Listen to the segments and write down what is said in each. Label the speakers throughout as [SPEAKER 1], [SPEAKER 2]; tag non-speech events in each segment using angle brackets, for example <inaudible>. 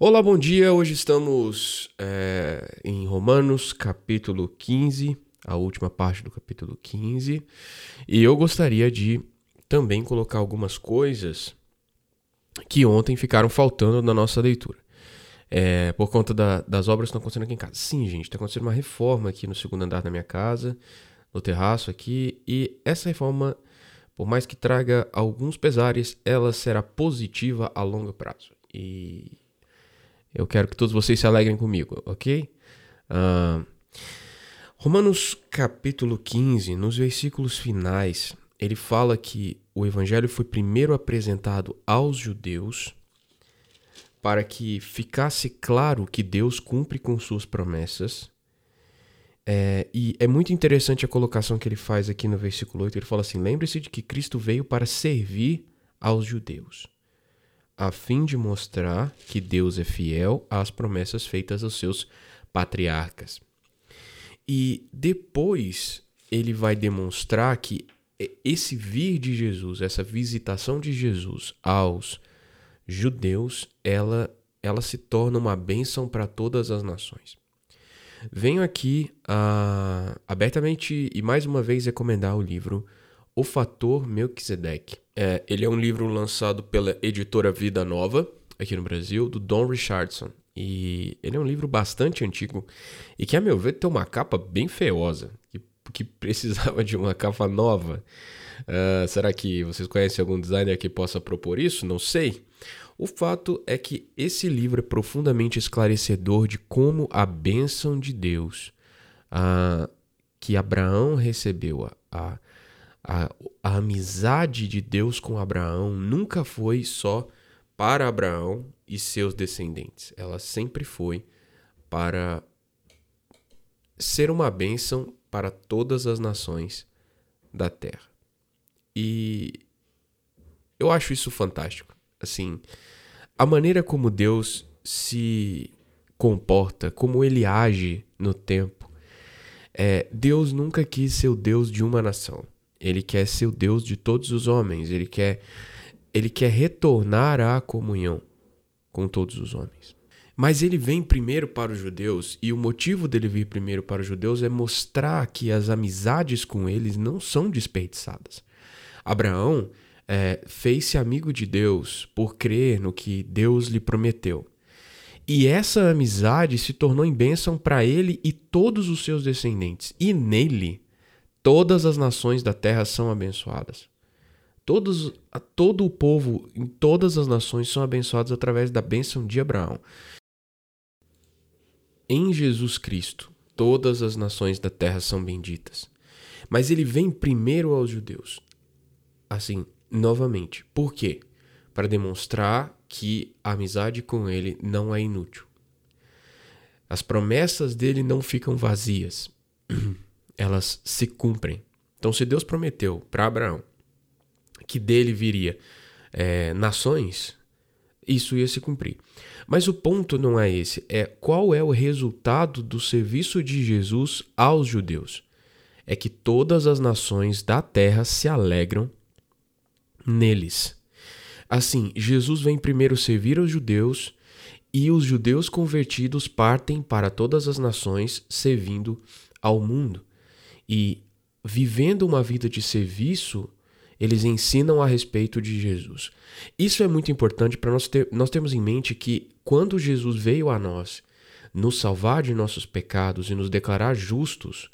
[SPEAKER 1] Olá, bom dia. Hoje estamos é, em Romanos, capítulo 15, a última parte do capítulo 15. E eu gostaria de também colocar algumas coisas que ontem ficaram faltando na nossa leitura. É, por conta da, das obras que estão acontecendo aqui em casa. Sim, gente, está acontecendo uma reforma aqui no segundo andar da minha casa, no terraço aqui, e essa reforma, por mais que traga alguns pesares, ela será positiva a longo prazo. E eu quero que todos vocês se alegrem comigo, ok? Uh, Romanos capítulo 15, nos versículos finais, ele fala que o evangelho foi primeiro apresentado aos judeus para que ficasse claro que Deus cumpre com suas promessas. É, e é muito interessante a colocação que ele faz aqui no versículo 8. Ele fala assim: Lembre-se de que Cristo veio para servir aos judeus a fim de mostrar que Deus é fiel às promessas feitas aos seus patriarcas. E depois ele vai demonstrar que esse vir de Jesus, essa visitação de Jesus aos judeus, ela, ela se torna uma bênção para todas as nações. Venho aqui uh, abertamente e mais uma vez recomendar o livro O Fator Melquisedeque é, ele é um livro lançado pela editora Vida Nova, aqui no Brasil, do Don Richardson. E ele é um livro bastante antigo e que, a meu ver, tem uma capa bem feiosa, que, que precisava de uma capa nova. Uh, será que vocês conhecem algum designer que possa propor isso? Não sei. O fato é que esse livro é profundamente esclarecedor de como a bênção de Deus uh, que Abraão recebeu, a, a a, a amizade de Deus com Abraão nunca foi só para Abraão e seus descendentes. Ela sempre foi para ser uma bênção para todas as nações da terra. E eu acho isso fantástico. Assim, a maneira como Deus se comporta, como ele age no tempo. É, Deus nunca quis ser o Deus de uma nação. Ele quer ser o Deus de todos os homens. Ele quer, ele quer retornar à comunhão com todos os homens. Mas ele vem primeiro para os judeus, e o motivo dele vir primeiro para os judeus é mostrar que as amizades com eles não são desperdiçadas. Abraão é, fez-se amigo de Deus por crer no que Deus lhe prometeu. E essa amizade se tornou em bênção para ele e todos os seus descendentes. E nele Todas as nações da terra são abençoadas. Todos, todo o povo em todas as nações são abençoados através da bênção de Abraão. Em Jesus Cristo, todas as nações da terra são benditas. Mas ele vem primeiro aos judeus. Assim, novamente. Por quê? Para demonstrar que a amizade com ele não é inútil. As promessas dele não ficam vazias. <clears throat> elas se cumprem. Então, se Deus prometeu para Abraão que dele viria é, nações, isso ia se cumprir. Mas o ponto não é esse, é qual é o resultado do serviço de Jesus aos judeus. É que todas as nações da terra se alegram neles. Assim, Jesus vem primeiro servir aos judeus e os judeus convertidos partem para todas as nações servindo ao mundo. E vivendo uma vida de serviço, eles ensinam a respeito de Jesus. Isso é muito importante para nós ter, nós termos em mente que quando Jesus veio a nós nos salvar de nossos pecados e nos declarar justos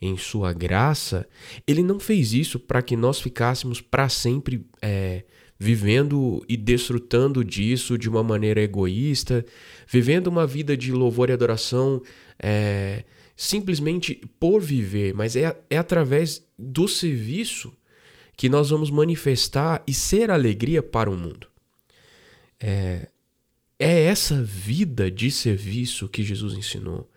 [SPEAKER 1] em sua graça, ele não fez isso para que nós ficássemos para sempre é, vivendo e desfrutando disso de uma maneira egoísta, vivendo uma vida de louvor e adoração. É, simplesmente por viver, mas é, é através do serviço que nós vamos manifestar e ser alegria para o mundo. É, é essa vida de serviço que Jesus ensinou.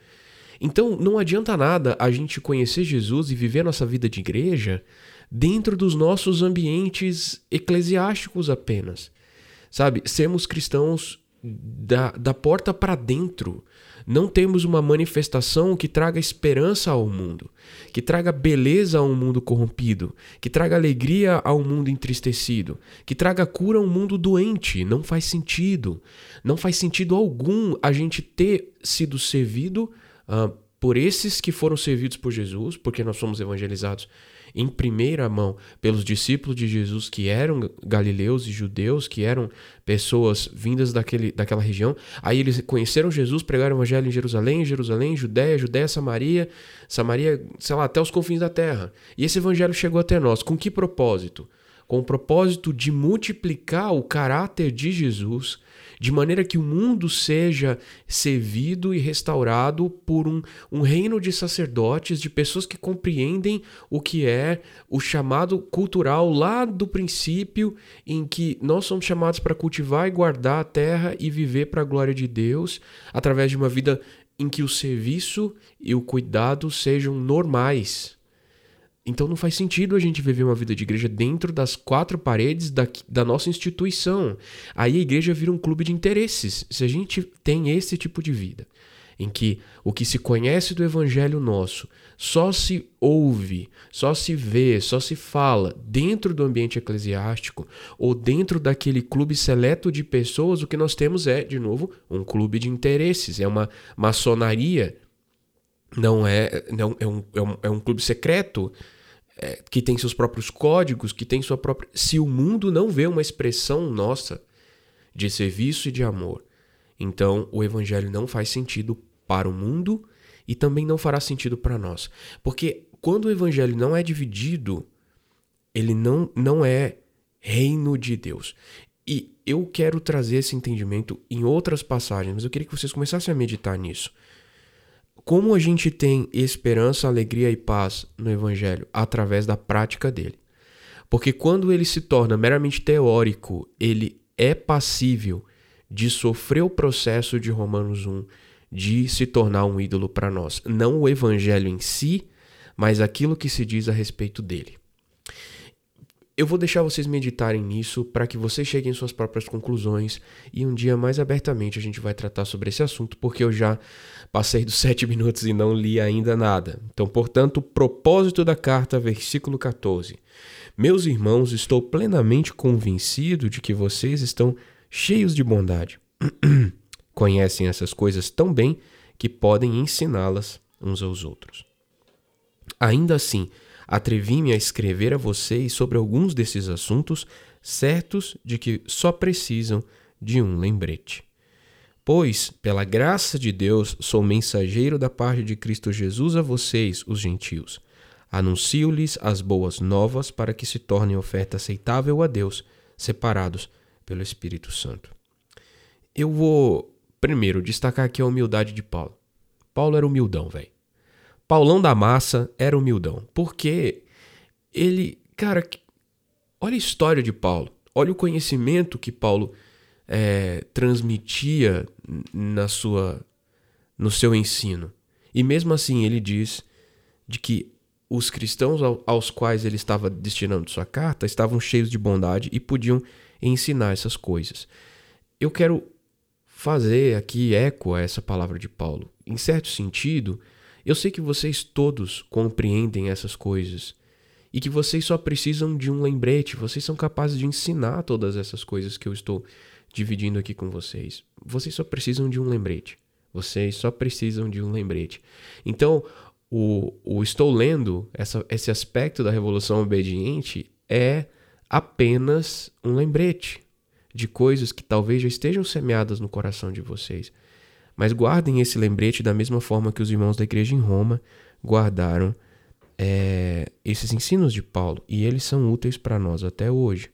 [SPEAKER 1] Então não adianta nada a gente conhecer Jesus e viver nossa vida de igreja dentro dos nossos ambientes eclesiásticos apenas. Sabe, sermos cristãos da, da porta para dentro. Não temos uma manifestação que traga esperança ao mundo, que traga beleza a um mundo corrompido, que traga alegria a um mundo entristecido, que traga cura a um mundo doente. Não faz sentido. Não faz sentido algum a gente ter sido servido uh, por esses que foram servidos por Jesus, porque nós somos evangelizados em primeira mão pelos discípulos de Jesus que eram galileus e judeus, que eram pessoas vindas daquele, daquela região. Aí eles conheceram Jesus, pregaram o evangelho em Jerusalém, Jerusalém, Judéia, Judéia, Samaria, Samaria, sei lá, até os confins da terra. E esse evangelho chegou até nós. Com que propósito? Com o propósito de multiplicar o caráter de Jesus de maneira que o mundo seja servido e restaurado por um, um reino de sacerdotes, de pessoas que compreendem o que é o chamado cultural lá do princípio, em que nós somos chamados para cultivar e guardar a terra e viver para a glória de Deus, através de uma vida em que o serviço e o cuidado sejam normais então não faz sentido a gente viver uma vida de igreja dentro das quatro paredes da, da nossa instituição. Aí a igreja vira um clube de interesses. Se a gente tem esse tipo de vida, em que o que se conhece do evangelho nosso só se ouve, só se vê, só se fala dentro do ambiente eclesiástico ou dentro daquele clube seleto de pessoas, o que nós temos é, de novo, um clube de interesses, é uma maçonaria não é, não, é, um, é, um, é um clube secreto é, que tem seus próprios códigos, que tem sua própria. Se o mundo não vê uma expressão nossa de serviço e de amor, então o evangelho não faz sentido para o mundo e também não fará sentido para nós. Porque quando o evangelho não é dividido, ele não, não é reino de Deus. E eu quero trazer esse entendimento em outras passagens, mas eu queria que vocês começassem a meditar nisso. Como a gente tem esperança, alegria e paz no Evangelho? Através da prática dele. Porque quando ele se torna meramente teórico, ele é passível de sofrer o processo de Romanos 1, de se tornar um ídolo para nós. Não o Evangelho em si, mas aquilo que se diz a respeito dele. Eu vou deixar vocês meditarem nisso para que vocês cheguem em suas próprias conclusões e um dia mais abertamente a gente vai tratar sobre esse assunto, porque eu já passei dos <laughs> sete minutos e não li ainda nada. Então, portanto, propósito da carta, versículo 14. Meus irmãos, estou plenamente convencido de que vocês estão cheios de bondade. <clears throat> Conhecem essas coisas tão bem que podem ensiná-las uns aos outros. Ainda assim, Atrevi-me a escrever a vocês sobre alguns desses assuntos, certos de que só precisam de um lembrete. Pois, pela graça de Deus, sou mensageiro da parte de Cristo Jesus a vocês, os gentios. Anuncio-lhes as boas novas para que se tornem oferta aceitável a Deus, separados pelo Espírito Santo. Eu vou primeiro destacar aqui a humildade de Paulo. Paulo era humildão, velho. Paulão da Massa era humildão. Porque ele, cara, olha a história de Paulo. Olha o conhecimento que Paulo é, transmitia na sua, no seu ensino. E mesmo assim ele diz de que os cristãos aos quais ele estava destinando sua carta estavam cheios de bondade e podiam ensinar essas coisas. Eu quero fazer aqui eco a essa palavra de Paulo. Em certo sentido, eu sei que vocês todos compreendem essas coisas e que vocês só precisam de um lembrete, vocês são capazes de ensinar todas essas coisas que eu estou dividindo aqui com vocês. Vocês só precisam de um lembrete. Vocês só precisam de um lembrete. Então, o, o estou lendo, essa, esse aspecto da revolução obediente é apenas um lembrete de coisas que talvez já estejam semeadas no coração de vocês. Mas guardem esse lembrete da mesma forma que os irmãos da igreja em Roma guardaram é, esses ensinos de Paulo. E eles são úteis para nós até hoje.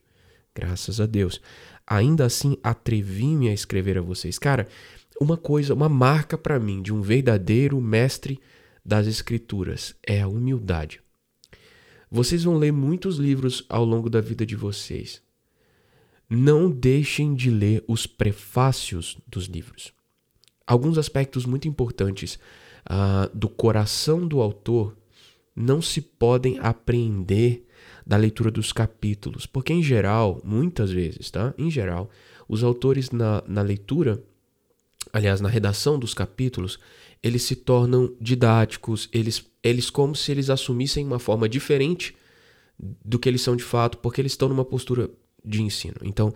[SPEAKER 1] Graças a Deus. Ainda assim, atrevi-me a escrever a vocês. Cara, uma coisa, uma marca para mim de um verdadeiro mestre das Escrituras é a humildade. Vocês vão ler muitos livros ao longo da vida de vocês. Não deixem de ler os prefácios dos livros alguns aspectos muito importantes uh, do coração do autor não se podem apreender da leitura dos capítulos, porque em geral, muitas vezes, tá? Em geral, os autores na, na leitura, aliás, na redação dos capítulos, eles se tornam didáticos, eles, eles como se eles assumissem uma forma diferente do que eles são de fato, porque eles estão numa postura de ensino. Então,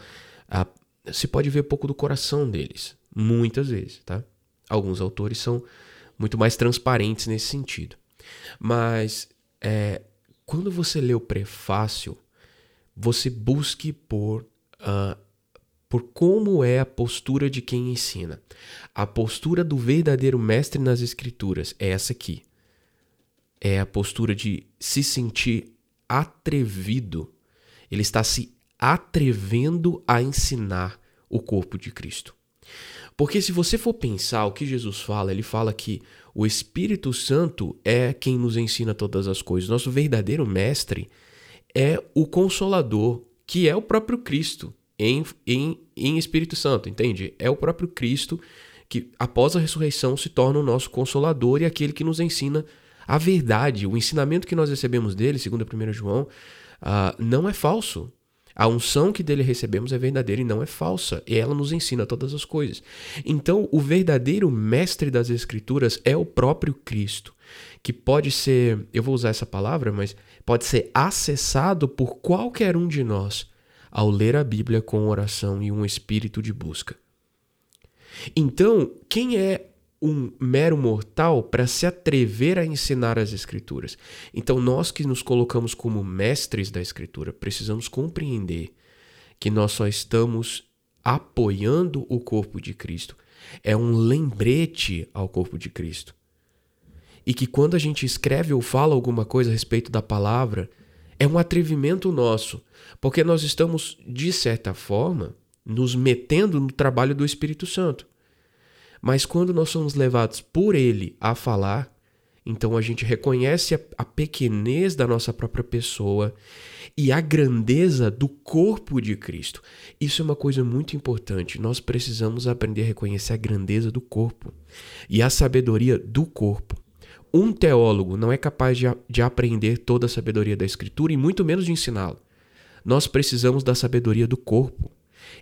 [SPEAKER 1] a, se pode ver pouco do coração deles, muitas vezes, tá? Alguns autores são muito mais transparentes nesse sentido. Mas é, quando você lê o prefácio, você busque por, uh, por como é a postura de quem ensina. A postura do verdadeiro mestre nas escrituras é essa aqui. É a postura de se sentir atrevido. Ele está se atrevendo a ensinar o corpo de Cristo. Porque se você for pensar o que Jesus fala, ele fala que o Espírito Santo é quem nos ensina todas as coisas. Nosso verdadeiro mestre é o Consolador, que é o próprio Cristo em, em, em Espírito Santo, entende? É o próprio Cristo que, após a ressurreição, se torna o nosso Consolador e aquele que nos ensina a verdade. O ensinamento que nós recebemos dele, segundo 1 João, uh, não é falso. A unção que dele recebemos é verdadeira e não é falsa, e ela nos ensina todas as coisas. Então, o verdadeiro mestre das Escrituras é o próprio Cristo, que pode ser, eu vou usar essa palavra, mas pode ser acessado por qualquer um de nós ao ler a Bíblia com oração e um espírito de busca. Então, quem é um mero mortal para se atrever a ensinar as Escrituras. Então, nós que nos colocamos como mestres da Escritura, precisamos compreender que nós só estamos apoiando o corpo de Cristo. É um lembrete ao corpo de Cristo. E que quando a gente escreve ou fala alguma coisa a respeito da palavra, é um atrevimento nosso, porque nós estamos, de certa forma, nos metendo no trabalho do Espírito Santo. Mas quando nós somos levados por Ele a falar, então a gente reconhece a, a pequenez da nossa própria pessoa e a grandeza do corpo de Cristo. Isso é uma coisa muito importante. Nós precisamos aprender a reconhecer a grandeza do corpo e a sabedoria do corpo. Um teólogo não é capaz de, de aprender toda a sabedoria da Escritura e muito menos de ensiná-la. Nós precisamos da sabedoria do corpo.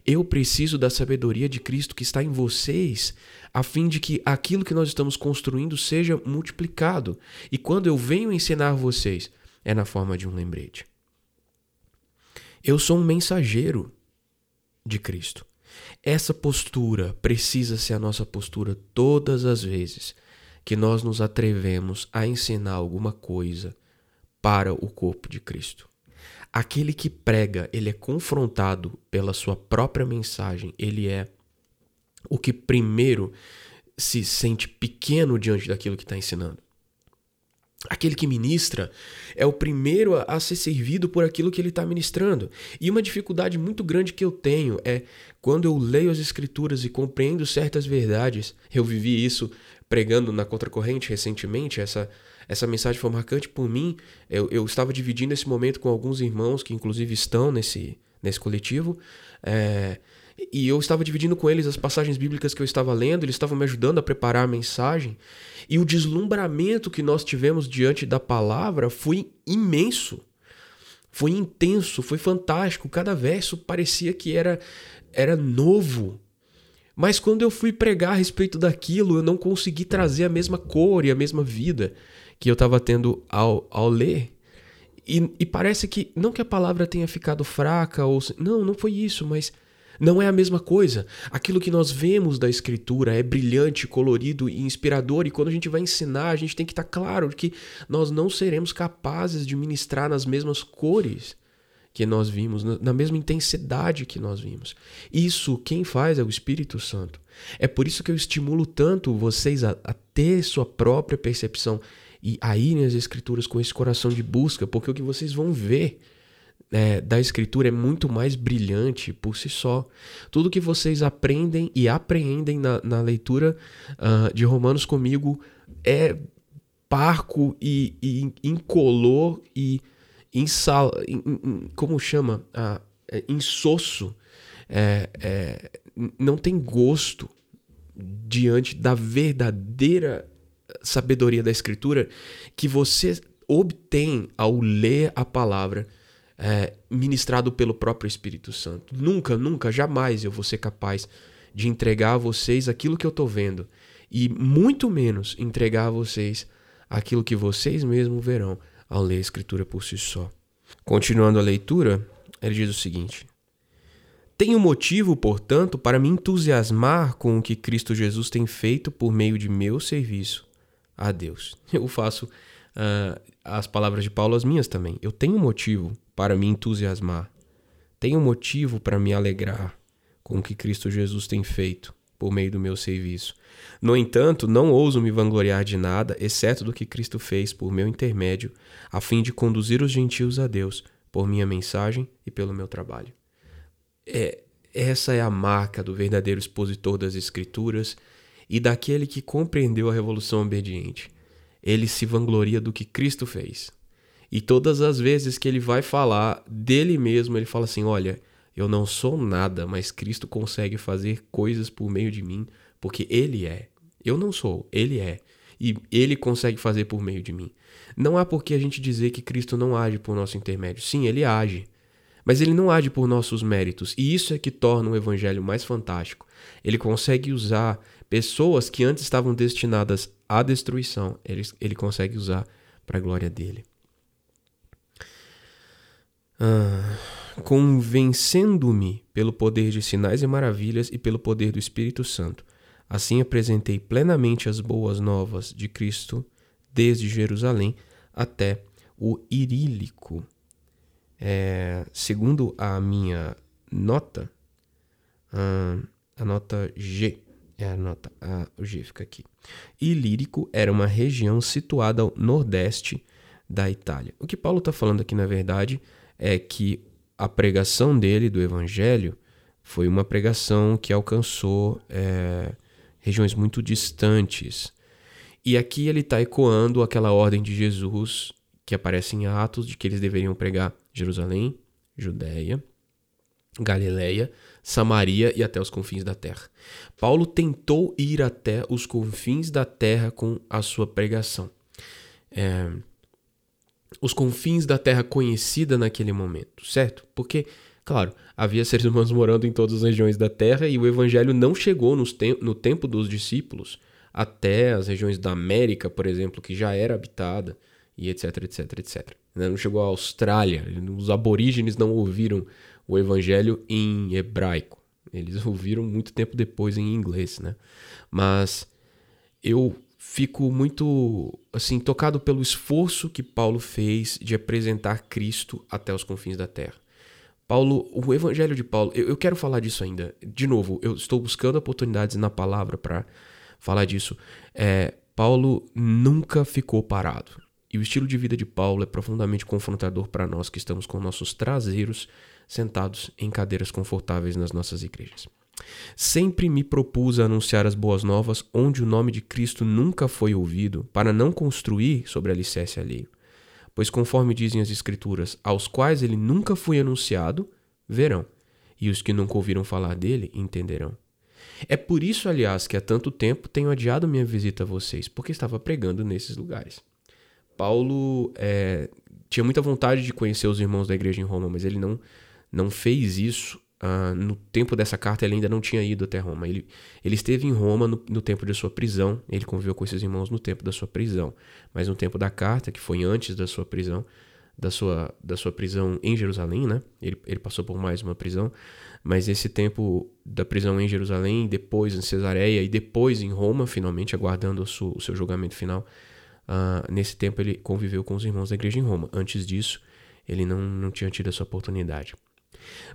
[SPEAKER 1] Eu preciso da sabedoria de Cristo que está em vocês, a fim de que aquilo que nós estamos construindo seja multiplicado. E quando eu venho ensinar vocês, é na forma de um lembrete. Eu sou um mensageiro de Cristo. Essa postura precisa ser a nossa postura todas as vezes que nós nos atrevemos a ensinar alguma coisa para o corpo de Cristo. Aquele que prega, ele é confrontado pela sua própria mensagem, ele é o que primeiro se sente pequeno diante daquilo que está ensinando. Aquele que ministra é o primeiro a, ser servido por aquilo que ele está ministrando. E uma dificuldade muito grande que eu tenho é quando eu leio as Escrituras e compreendo certas verdades. Eu vivi isso pregando na Contracorrente recentemente, essa, essa mensagem foi marcante por mim. Eu, eu estava dividindo esse momento com alguns irmãos que, inclusive, estão nesse, nesse coletivo. É, e eu estava dividindo com eles as passagens bíblicas que eu estava lendo, eles estavam me ajudando a preparar a mensagem. E o deslumbramento que nós tivemos diante da palavra foi imenso. Foi intenso, foi fantástico. Cada verso parecia que era, era novo. Mas quando eu fui pregar a respeito daquilo, eu não consegui trazer a mesma cor e a mesma vida que eu estava tendo ao, ao ler. E, e, parece que, não que a palavra tenha ficado fraca, ou. Não, não foi isso, mas não é a mesma coisa. Aquilo que nós vemos da escritura é brilhante, colorido e inspirador, e quando a gente vai ensinar, a gente tem que estar tá claro que nós não seremos capazes de ministrar nas mesmas cores que nós vimos, na mesma intensidade que nós vimos. Isso quem faz é o Espírito Santo. É por isso que eu estimulo tanto vocês a, a ter sua própria percepção e a irem às Escrituras com esse coração de busca, porque o que vocês vão ver é, da Escritura é muito mais brilhante por si só. Tudo que vocês aprendem e apreendem na, na leitura uh, de Romanos comigo é parco e, e incolor e insal, in, in, como chama? Ah, é, insosso. É, é, não tem gosto diante da verdadeira sabedoria da Escritura que você obtém ao ler a palavra é, ministrado pelo próprio Espírito Santo. Nunca, nunca, jamais eu vou ser capaz de entregar a vocês aquilo que eu estou vendo e muito menos entregar a vocês aquilo que vocês mesmos verão ao ler a Escritura por si só. Continuando a leitura, ele diz o seguinte: Tenho motivo, portanto, para me entusiasmar com o que Cristo Jesus tem feito por meio de meu serviço a Deus. <laughs> Eu faço uh, as palavras de Paulo as minhas também. Eu tenho motivo para me entusiasmar. Tenho motivo para me alegrar com o que Cristo Jesus tem feito por meio do meu serviço. No entanto, não ouso me vangloriar de nada, exceto do que Cristo fez por meu intermédio, a fim de conduzir os gentios a Deus, por minha mensagem e pelo meu trabalho. É, essa é a marca do verdadeiro expositor das Escrituras e daquele que compreendeu a revolução obediente. Ele se vangloria do que Cristo fez. E todas as vezes que ele vai falar dele mesmo, ele fala assim: Olha, eu não sou nada, mas Cristo consegue fazer coisas por meio de mim, porque Ele é. Eu não sou, Ele é. E Ele consegue fazer por meio de mim. Não há por que a gente dizer que Cristo não age por nosso intermédio. Sim, Ele age. Mas Ele não age por nossos méritos. E isso é que torna o Evangelho mais fantástico. Ele consegue usar pessoas que antes estavam destinadas à destruição. Ele, ele consegue usar para a glória dele. Ah convencendo-me pelo poder de sinais e maravilhas e pelo poder do Espírito Santo. Assim apresentei plenamente as boas novas de Cristo desde Jerusalém até o Irílico. É, segundo a minha nota, a nota G, é a nota, a, o G fica aqui. Ilírico era uma região situada ao nordeste da Itália. O que Paulo está falando aqui, na verdade, é que a pregação dele, do Evangelho, foi uma pregação que alcançou é, regiões muito distantes. E aqui ele está ecoando aquela ordem de Jesus que aparece em Atos de que eles deveriam pregar Jerusalém, Judéia, Galileia, Samaria e até os confins da terra. Paulo tentou ir até os confins da terra com a sua pregação. É, os confins da terra conhecida naquele momento, certo? Porque, claro, havia seres humanos morando em todas as regiões da terra e o evangelho não chegou te no tempo dos discípulos até as regiões da América, por exemplo, que já era habitada e etc, etc, etc. Não chegou à Austrália, os aborígenes não ouviram o evangelho em hebraico. Eles <laughs> ouviram muito tempo depois em inglês, né? Mas eu fico muito assim tocado pelo esforço que Paulo fez de apresentar Cristo até os confins da terra. Paulo, o evangelho de Paulo, eu, eu quero falar disso ainda. De novo, eu estou buscando oportunidades na palavra para falar disso. É, Paulo nunca ficou parado. E o estilo de vida de Paulo é profundamente confrontador para nós que estamos com nossos traseiros sentados em cadeiras confortáveis nas nossas igrejas. Sempre me propus a anunciar as boas novas onde o nome de Cristo nunca foi ouvido, para não construir sobre alicerce alheio. Pois, conforme dizem as Escrituras, aos quais ele nunca foi anunciado, verão, e os que nunca ouviram falar dele entenderão. É por isso, aliás, que há tanto tempo tenho adiado minha visita a vocês, porque estava pregando nesses lugares. Paulo é, tinha muita vontade de conhecer os irmãos da igreja em Roma, mas ele não, não fez isso Uh, no tempo dessa carta, ele ainda não tinha ido até Roma. Ele, ele esteve em Roma no, no, tempo de sua prisão, ele conviveu com esses irmãos no tempo da sua prisão. Mas no tempo da carta, que foi antes da sua prisão, da sua, da sua prisão em Jerusalém, né? Ele, ele passou por mais uma prisão. Mas esse tempo da prisão em Jerusalém, depois em Cesareia e depois em Roma, finalmente aguardando o seu, o seu julgamento final, uh, nesse tempo ele conviveu com os irmãos da igreja em Roma. Antes disso, ele não, não tinha tido essa oportunidade.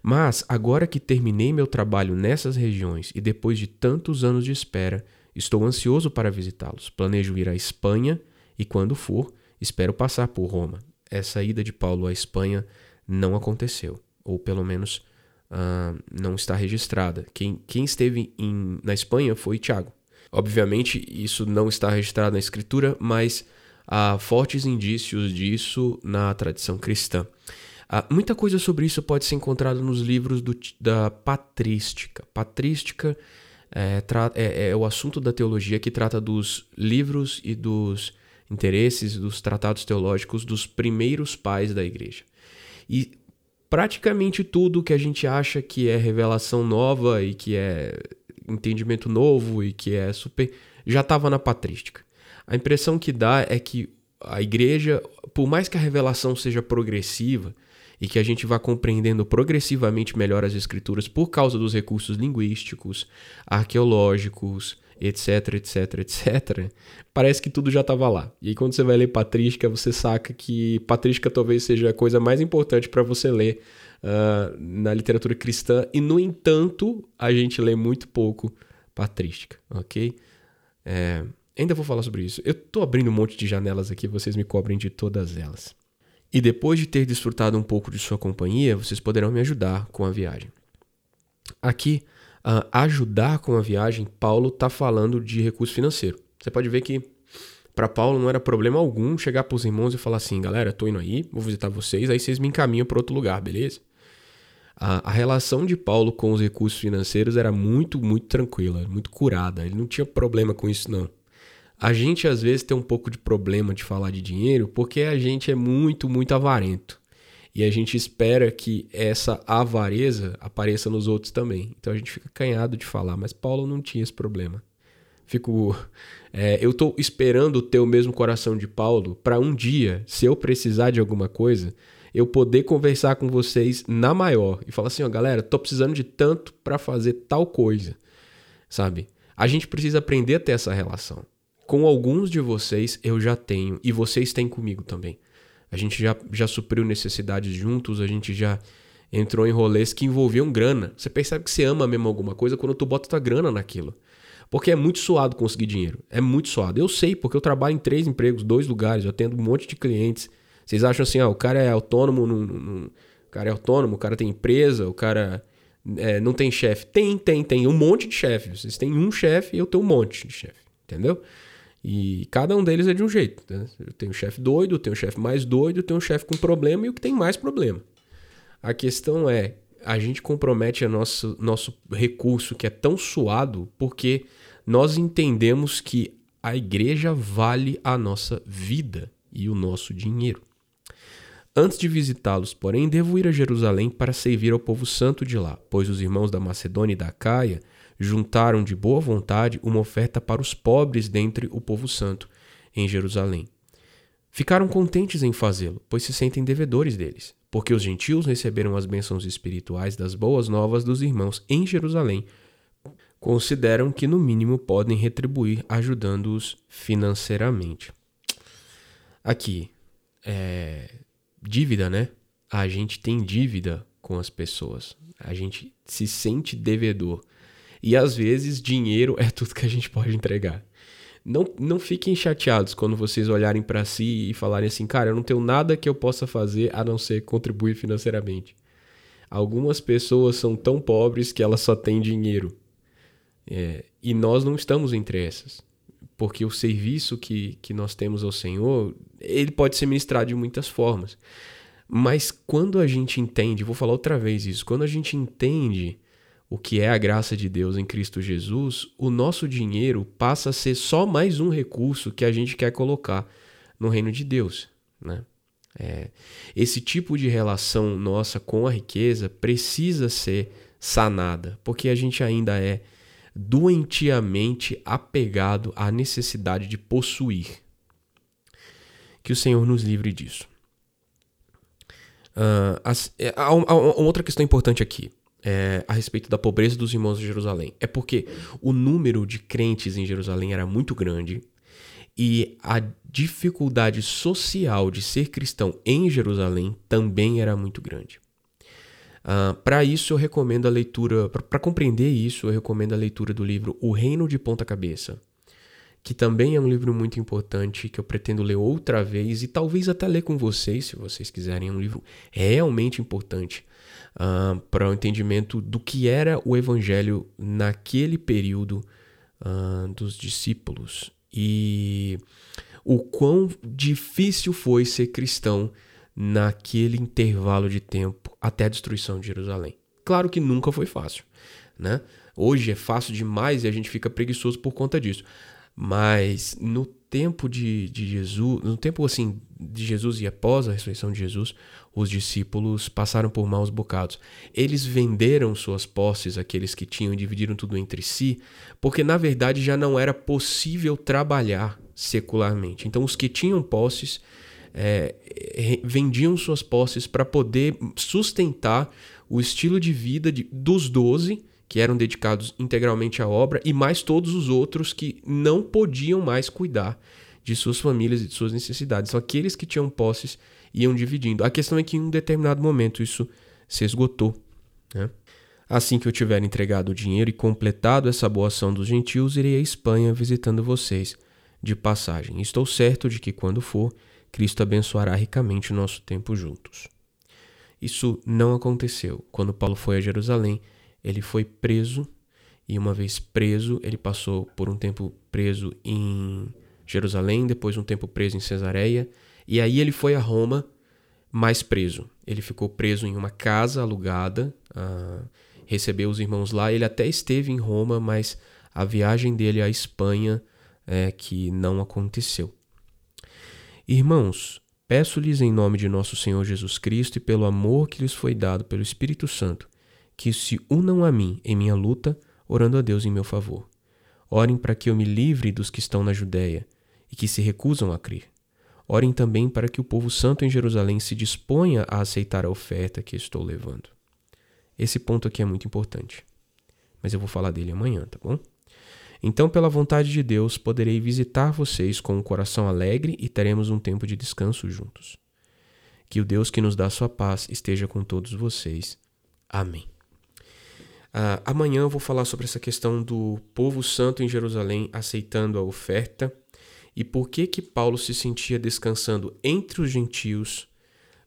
[SPEAKER 1] Mas, agora que terminei meu trabalho nessas regiões e depois de tantos anos de espera, estou ansioso para visitá-los. Planejo ir à Espanha e, quando for, espero passar por Roma. Essa ida de Paulo à Espanha não aconteceu, ou pelo menos uh, não está registrada. Quem, quem esteve em, na Espanha foi Tiago. Obviamente, isso não está registrado na Escritura, mas há fortes indícios disso na tradição cristã. Ah, muita coisa sobre isso pode ser encontrada nos livros do, da patrística. Patrística é, é, é, o assunto da teologia que trata dos livros e dos interesses, dos tratados teológicos dos primeiros pais da igreja. E praticamente tudo que a gente acha que é revelação nova e que é entendimento novo e que é super. já estava na patrística. A impressão que dá é que a igreja, por mais que a revelação seja progressiva e que a gente vá compreendendo progressivamente melhor as escrituras por causa dos recursos linguísticos, arqueológicos, etc, etc, etc, parece que tudo já estava lá. E aí, quando você vai ler patrística, você saca que patrística talvez seja a coisa mais importante para você ler uh, na literatura cristã, e no entanto, a gente lê muito pouco patrística, ok? É, ainda vou falar sobre isso. Eu estou abrindo um monte de janelas aqui, vocês me cobrem de todas elas. E depois de ter desfrutado um pouco de sua companhia, vocês poderão me ajudar com a viagem. Aqui uh, ajudar com a viagem, Paulo está falando de recurso financeiro. Você pode ver que para Paulo não era problema algum chegar para os irmãos e falar assim, galera, tô indo aí, vou visitar vocês, aí vocês me encaminham para outro lugar, beleza? A, a, relação de Paulo com os recursos financeiros era muito, muito tranquila, muito curada. Ele não tinha problema com isso, não. A gente às vezes tem um pouco de problema de falar de dinheiro porque a gente é muito, muito avarento. E a gente espera que essa avareza apareça nos outros também. Então a gente fica canhado de falar, mas Paulo não tinha esse problema. Fico, é, eu estou esperando ter o mesmo coração de Paulo para um dia, se eu precisar de alguma coisa, eu poder conversar com vocês na maior e falar assim, ó, galera, tô precisando de tanto para fazer tal coisa, sabe? A gente precisa aprender a ter essa relação. Com alguns de vocês eu já tenho e vocês têm comigo também. A gente já, já supriu necessidades juntos, a gente já entrou em rolês que envolviam grana. Você percebe que você ama mesmo alguma coisa quando tu bota tua grana naquilo. Porque é muito suado conseguir dinheiro. É muito suado. Eu sei, porque eu trabalho em três empregos, dois lugares, eu atendo um monte de clientes. Vocês acham assim, o cara é autônomo, não, não, o cara é autônomo, o cara tem empresa, o cara é, não tem chefe. Tem, tem, tem um monte de chefe. Vocês têm um chefe e eu tenho um monte de chefe. Entendeu? E cada um deles é de um jeito. Né? Eu tenho um chefe doido, eu tenho um chefe mais doido, eu tenho um chefe com problema e o que tem mais problema. A questão é, a gente compromete a nosso, nosso recurso que é tão suado porque nós entendemos que a igreja vale a nossa vida e o nosso dinheiro. Antes de visitá-los, porém, devo ir a Jerusalém para servir ao povo santo de lá, pois os irmãos da Macedônia e da Caia juntaram de boa vontade uma oferta para os pobres dentre o povo santo em Jerusalém. Ficaram contentes em fazê-lo, pois se sentem devedores deles, porque os gentios receberam as bênçãos espirituais das boas novas dos irmãos em Jerusalém. Consideram que, no mínimo, podem retribuir ajudando-os financeiramente. Aqui, é, dívida, né? A gente tem dívida com as pessoas. A gente se sente devedor. E às vezes dinheiro é tudo que a gente pode entregar. Não, não fiquem chateados quando vocês olharem para si e falarem assim, cara, eu não tenho nada que eu possa fazer a não ser contribuir financeiramente. Algumas pessoas são tão pobres que elas só têm dinheiro. É, e nós não estamos entre essas. Porque o serviço que, que nós temos ao Senhor, ele pode ser ministrado de muitas formas. Mas quando a gente entende, vou falar outra vez isso, quando a gente entende o que é a graça de Deus em Cristo Jesus, o nosso dinheiro passa a ser só mais um recurso que a gente quer colocar no reino de Deus. Né? É, esse tipo de relação nossa com a riqueza precisa ser sanada, porque a gente ainda é doentiamente apegado à necessidade de possuir. Que o Senhor nos livre disso. Uh, as, é, há, há, há outra questão importante aqui é, a respeito da pobreza dos irmãos de Jerusalém. É porque o número de crentes em Jerusalém era muito grande e a dificuldade social de ser cristão em Jerusalém também era muito grande. Uh, para isso, eu recomendo a leitura. Para compreender isso, eu recomendo a leitura do livro O Reino de Ponta Cabeça, que também é um livro muito importante que eu pretendo ler outra vez e talvez até ler com vocês, se vocês quiserem. É um livro realmente importante uh, para o entendimento do que era o evangelho naquele período uh, dos discípulos e o quão difícil foi ser cristão naquele intervalo de tempo até a destruição de Jerusalém. Claro que nunca foi fácil, né? Hoje é fácil demais e a gente fica preguiçoso por conta disso. Mas no tempo de, de Jesus, no tempo assim de Jesus e após a ressurreição de Jesus, os discípulos passaram por maus bocados. Eles venderam suas posses, aqueles que tinham, e dividiram tudo entre si, porque na verdade já não era possível trabalhar secularmente. Então, os que tinham posses é, vendiam suas posses para poder sustentar o estilo de vida de, dos doze que eram dedicados integralmente à obra e mais todos os outros que não podiam mais cuidar de suas famílias e de suas necessidades. São aqueles que tinham posses iam dividindo. A questão é que em um determinado momento isso se esgotou. Né? Assim que eu tiver entregado o dinheiro e completado essa boa ação dos gentios, irei à Espanha visitando vocês de passagem. Estou certo de que quando for, Cristo abençoará ricamente o nosso tempo juntos. Isso não aconteceu. Quando Paulo foi a Jerusalém, ele foi preso e uma vez preso, ele passou por um tempo preso em Jerusalém, depois um tempo preso em Cesareia, e aí ele foi a Roma, mais preso. Ele ficou preso em uma casa alugada, uh, recebeu os irmãos lá. Ele até esteve em Roma, mas a viagem dele à Espanha é que não aconteceu. Irmãos, peço-lhes em nome de nosso Senhor Jesus Cristo e pelo amor que lhes foi dado pelo Espírito Santo, que se unam a mim em minha luta, orando a Deus em meu favor. Orem para que eu me livre dos que estão na Judéia e que se recusam a crer. Orem também para que o povo santo em Jerusalém se disponha a aceitar a oferta que estou levando. Esse ponto aqui é muito importante, mas eu vou falar dele amanhã, tá bom? Então, pela vontade de Deus, poderei visitar vocês com um coração alegre e teremos um tempo de descanso juntos. Que o Deus que nos dá sua paz esteja com todos vocês. Amém. Uh, amanhã eu vou falar sobre essa questão do povo santo em Jerusalém aceitando a oferta e por que que Paulo se sentia descansando entre os gentios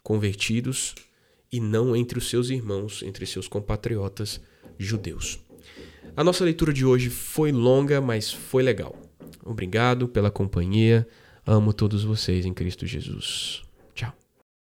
[SPEAKER 1] convertidos e não entre os seus irmãos, entre seus compatriotas judeus. A nossa leitura de hoje foi longa, mas foi legal. Obrigado pela companhia. Amo todos vocês em Cristo Jesus.